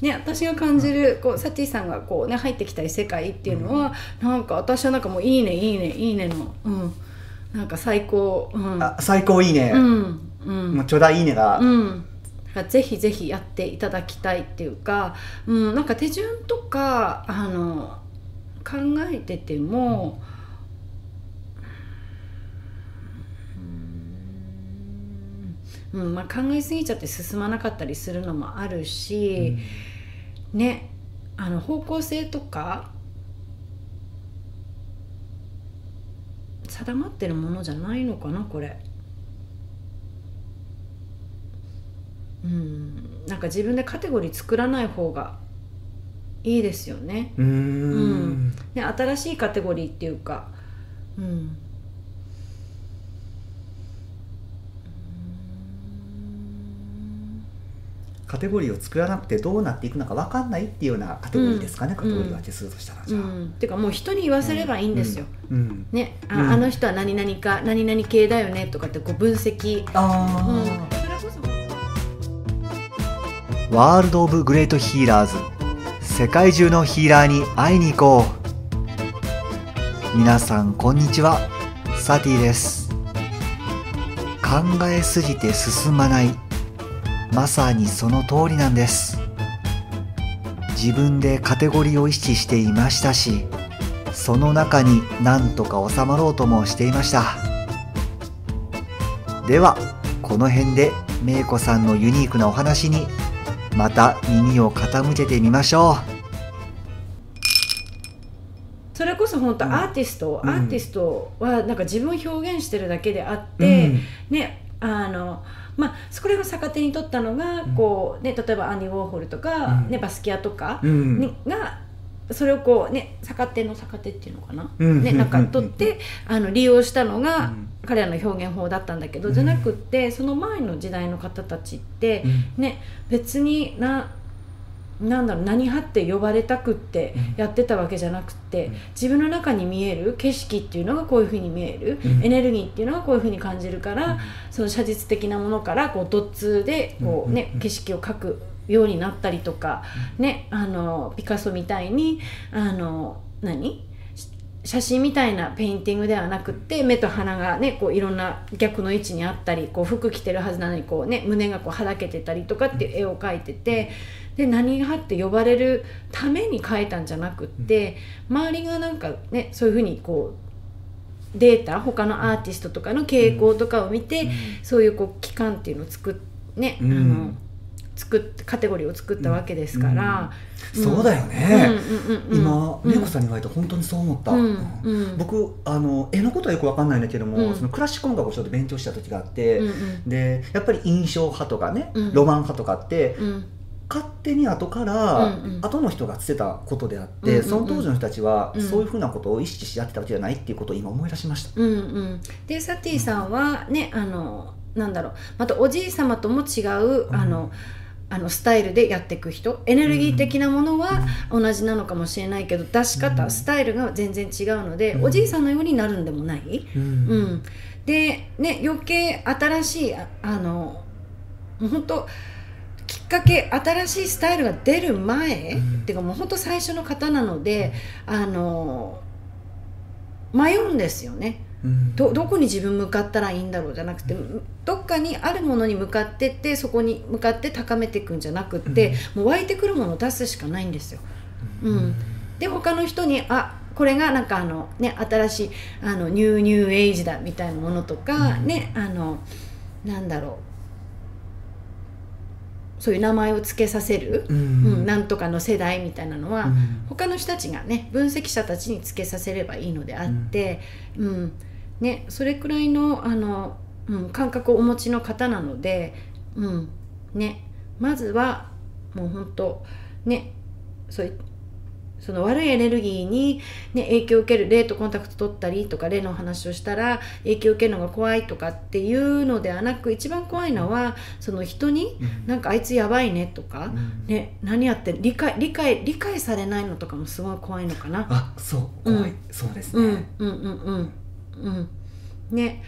ね、私が感じるこうサティさんがこう、ね、入ってきたい世界っていうのは、うん、なんか私はなんかもういいねいいねいいねの、うん、なんか最高、うん、あ最高いいね、うんうん、もうちょうだいいいねが、うん。ぜひぜひやっていただきたいっていうか、うん、なんか手順とかあの考えてても、うん、まあ、考えすぎちゃって進まなかったりするのもあるし、うん、ねあの方向性とか定まってるものじゃないのかなこれ。うん、なんか自分でカテゴリー作らない方がいいですよね。うんうんで新しいカテゴリーっていうか、うん、カテゴリーを作らなくてどうなっていくのか分かんないっていうようなカテゴリーですかね、うん、カテゴリー分けするとしたらじゃあ。うん、っていうかもう人に言わせればいいんですよ。うん。ね。ああの人は何々か何々系だよねとかってこう分析。あうん、ワールド・オブ・グレート・ヒーラーズ世界中のヒーラーに会いに行こう。皆さんこんにちは。サティです。考えすぎて進まないまさにその通りなんです。自分でカテゴリーを意識していましたしその中に何とか収まろうともしていました。ではこの辺でめいこさんのユニークなお話にまた耳を傾けてみましょう。それこそ本当アーティスト、うん、アーティストはなんか自分を表現してるだけであって、うん、ねあのまあ、これを逆手に取ったのが、こうね、例えばアンディ・ウォーホルとか、ね、バスキアとか、がそれをこうね逆手の逆手っていうのかな、ね、なんか取ってあの利用したのが、彼らの表現法だったんだけど、じゃなくってその前の時代の方たちって、ね別にななんだろう何派って呼ばれたくってやってたわけじゃなくて、自分の中に見える景色っていうのがこういうふうに見える、エネルギーっていうのがこういうふうに感じるから、その写実的なものからこう dots でこう、ね景色を描くようになったりとか、ね、あのピカソみたいにあの何？写真みたいな painting ではなくって目と鼻がねこういろんな逆の位置にあったりこう服着てるはずなのにこう、ね、胸がこうはだけてたりとかっていう絵を描いててで何派って呼ばれるために描いたんじゃなくって周りがなんかねそういうふうにこうデータ他のアーティストとかの傾向とかを見て、そういうこう期間っていうのを作ってね、あの作ってカテゴリーを作ったわけですから、うん、そうだよね、今美子さんに言われて本当にそう思った、僕あの絵のことはよく分かんないんだけども、そのクラシック音楽をちょっと勉強した時があって、でやっぱり印象派とかね、ロマン派とかって、勝手に後から、後の人がつてたことであって、その当時の人たちは、そういうふうなことを意識しやってたわけじゃないっていうことを今思い出しました。うんうん、でサティさんはねあのなんだろう。またおじい様とも違う、あの、あのスタイルでやっていく人。エネルギー的なものは同じなのかもしれないけど出し方、スタイルが全然違うので、おじいさんのようになるんでもない、うん。でね余計新しいあの本当かけ新しいスタイルが出る前、うん、っていうかもう本当最初の方なので、あの迷うんですよね。どどこに自分向かったらいいんだろうじゃなくてどっかにあるものに向かってってそこに向かって高めていくんじゃなくって、もう湧いてくるものを出すしかないんですよ。うん、で他の人にあこれがなんかあの、ね、新しいあのニューニューエイジだみたいなものとか、ねあのなんだろうそういう名前を付けさせる、うん、うん、なんとかの世代みたいなのは、うん、他の人たちがね分析者たちに付けさせればいいのであって、うん、うん、ね、それくらいのあの、うん、感覚をお持ちの方なので、うん。ね、まずはもう本当ねそういうその悪いエネルギーに、ね、影響を受ける霊とコンタクト取ったりとか霊の話をしたら影響を受けるのが怖いとかっていうのではなく一番怖いのはその人に、なんかあいつやばいねとか、ね、何やって理解理解理解されないのとかもすごい怖いのかな。あそう怖い、うん、そうですね。うんうんうんうんうん。ね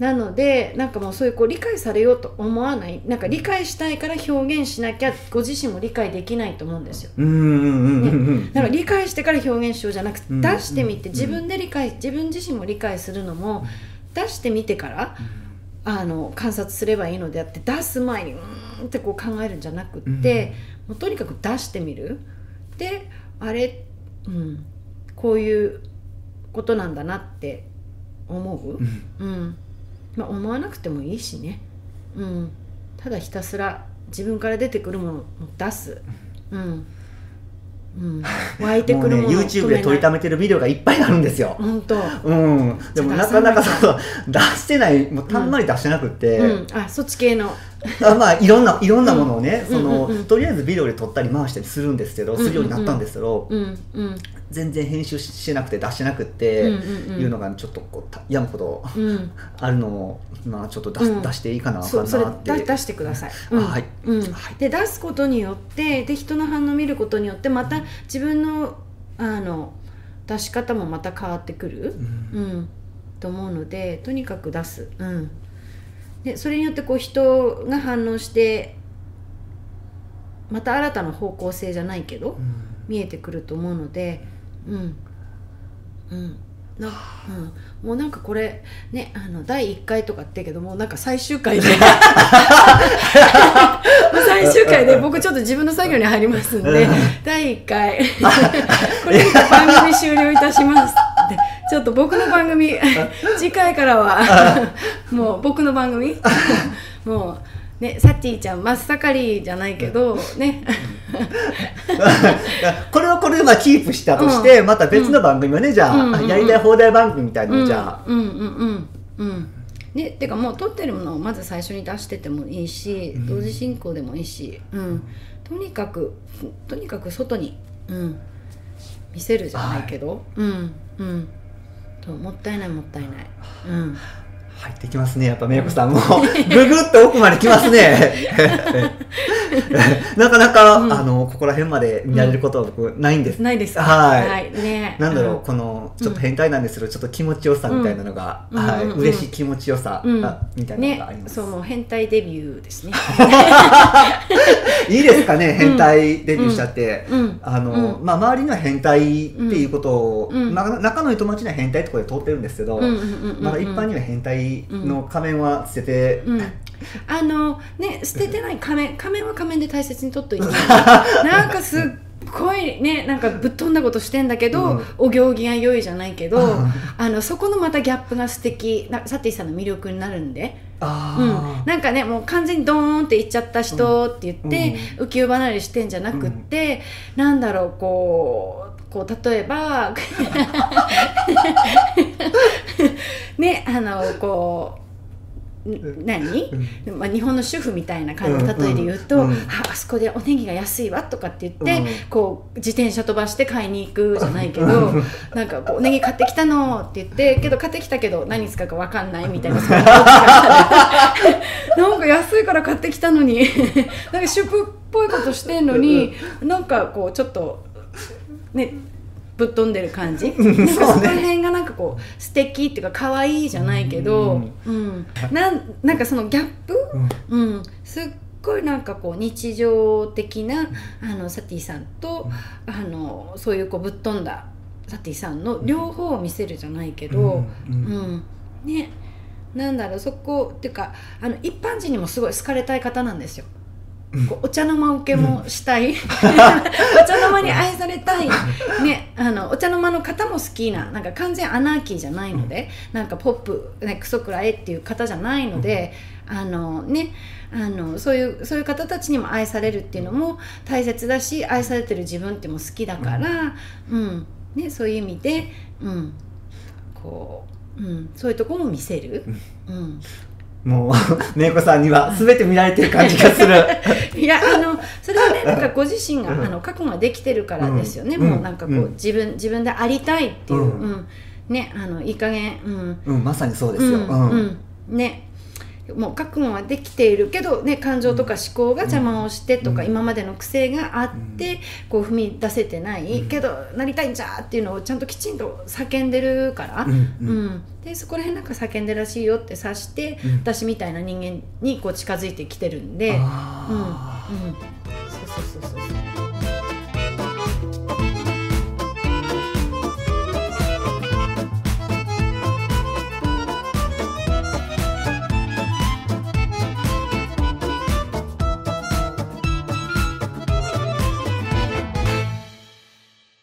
なのでなんかもうそういうこう理解されようと思わないなんか理解したいから表現しなきゃご自身も理解できないと思うんですよ。うんうんうんうんだから理解してから表現しようじゃなくてうん出してみて自分で理解自分自身も理解するのも出してみてからあの観察すればいいのであって出す前にうーんってこう考えるんじゃなくって、もうとにかく出してみる。であれ、うん、こういうことなんだなって思う、うん。うんまあ、思わなくてもいいしね、うん、ただひたすら自分から出てくるものを出す、うん。うん、湧いてもうねくるものを YouTube で撮りためめてるビデオがいっぱいあるんですよ。本当、うん、でもなかなかそう出してないもうたんまり出してなくって、うん、あそっち系の。あまあいろんないろんなものをね、うん。その、うん。うん。うん。とりあえずビデオで撮ったり回したりするんですけど、するようになったんですけど、うん。うん全然編集ししなくて出してなくって、いうのがちょっとこうた病むほどうん。あるのもまあちょっと出,、うん。出していいかなあかんなって出出してください、うん。はい。で出すことによってで人の反応を見ることによってまた自分のあの出し方もまた変わってくる、うん。うん、と思うのでとにかく出す、うん、でそれによってこう人が反応してまた新たな方向性じゃないけど見えてくると思うのでうん。うん。なうん、もうなんかこれねあの第1回とかってけどもうなんか最終回で。最終回で 僕ちょっと自分の作業に入りますんで第1回。これで番組終了いたします。でちょっと僕の番組次回からはもう僕の番組。もうねサティちゃん真っ盛りじゃないけどね。これまあキープしたとして、また別の番組はねじゃあ、やりたい放題番組みたいなのをじゃあ、うんうんうんうん。ねてかもう撮ってるものをまず最初に出しててもいいし、うん。同時進行でもいいし、うん、とにかくとにかく外に、うん、見せるじゃないけど、うん。うん。ともったいないもったいない、うん、入ってきますね。やっぱめいこさんも。ぐぐっと奥まで来ますね。なかなか、うん。あのここら辺まで見られることは僕ないんです、ないです。かはい。ね。なんだろう、うこのちょっと変態なんですけど、ちょっと気持ちよさみたいなのが、はいうん。うんうん。嬉しい気持ちよさ、うん。あみたいなのがありねます、そうもう変態デビューですね。いいですかね変態デビューしちゃって、うん。あの、うん。まあ周りには変態っていうことを、うん。まあ仲のいい友達には変態ってことで通ってるんですけど、うんうんうんうんうん。まだ一般には変態の仮面は捨てて、うん、あのね捨ててない仮面仮面は仮面で大切に取っといてなんかすっごいねなんかぶっ飛んだことしてんだけど、うんお行儀が良いじゃないけど、あのそこのまたギャップが素敵なサティさんの魅力になるんで、あうん、なんかねもう完全にドーンっていっちゃった人って言って、う浮世離れしてんじゃなくって、なんだろうこうこう例えばねあのこうん何、うん。まあ、日本の主婦みたいな感じの例えで言うと、うん。うんああそこでおネギが安いわとかって言って、うん。こう自転車飛ばして買いに行くじゃないけどなんかこうおネギ買ってきたのって言ってけど買ってきたけど何使うか分かんないみたいな なんか安いから買ってきたのに。なんか主婦っぽいことしてんのになんかこうちょっとねぶっ飛んでる感じ？なんかそこら辺がなんかこう素敵っていうか可愛いじゃないけど、うん、なんなんかそのギャップ、うん、すっごいなんかこう日常的なあのサティさんとあのそういうこうぶっ飛んだサティさんの両方を見せるじゃないけど、うんうん。ね。なんだろうそこっていうかあの一般人にもすごい好かれたい方なんですよ。お茶の間受けもしたい に愛されたい、ね、あのお茶の間の方も好きななんか完全アナーキーじゃないので、なんかポップ、ね、クソくらえっていう方じゃないので、あのねあのそういうそういう方たちにも愛されるっていうのも大切だし愛されてる自分っても好きだから、うん。ね、そういう意味で、うん。こううん、そういうところも見せる。うんもうめいこさんには全て見られてる感じがする。いやあのそれはねなんかご自身が、うん。あの覚悟ができてるからですよね、うん。もうなんかこう、うん。自分自分でありたいっていう、ううん。んねあのいい加減うん。うんまさにそうですよ、うん。うん。ねもう覚悟はできているけど、ね、感情とか思考が邪魔をしてとか、うん。今までの癖があって、こう踏み出せてない、うん。けどなりたいんじゃーっていうのをちゃんときちんと叫んでるから、うんううん。んでそこら辺なんか叫んでるらしいよって察して、うん私みたいな人間にこう近づいてきてるんで、うんうん、あそうそうそうそう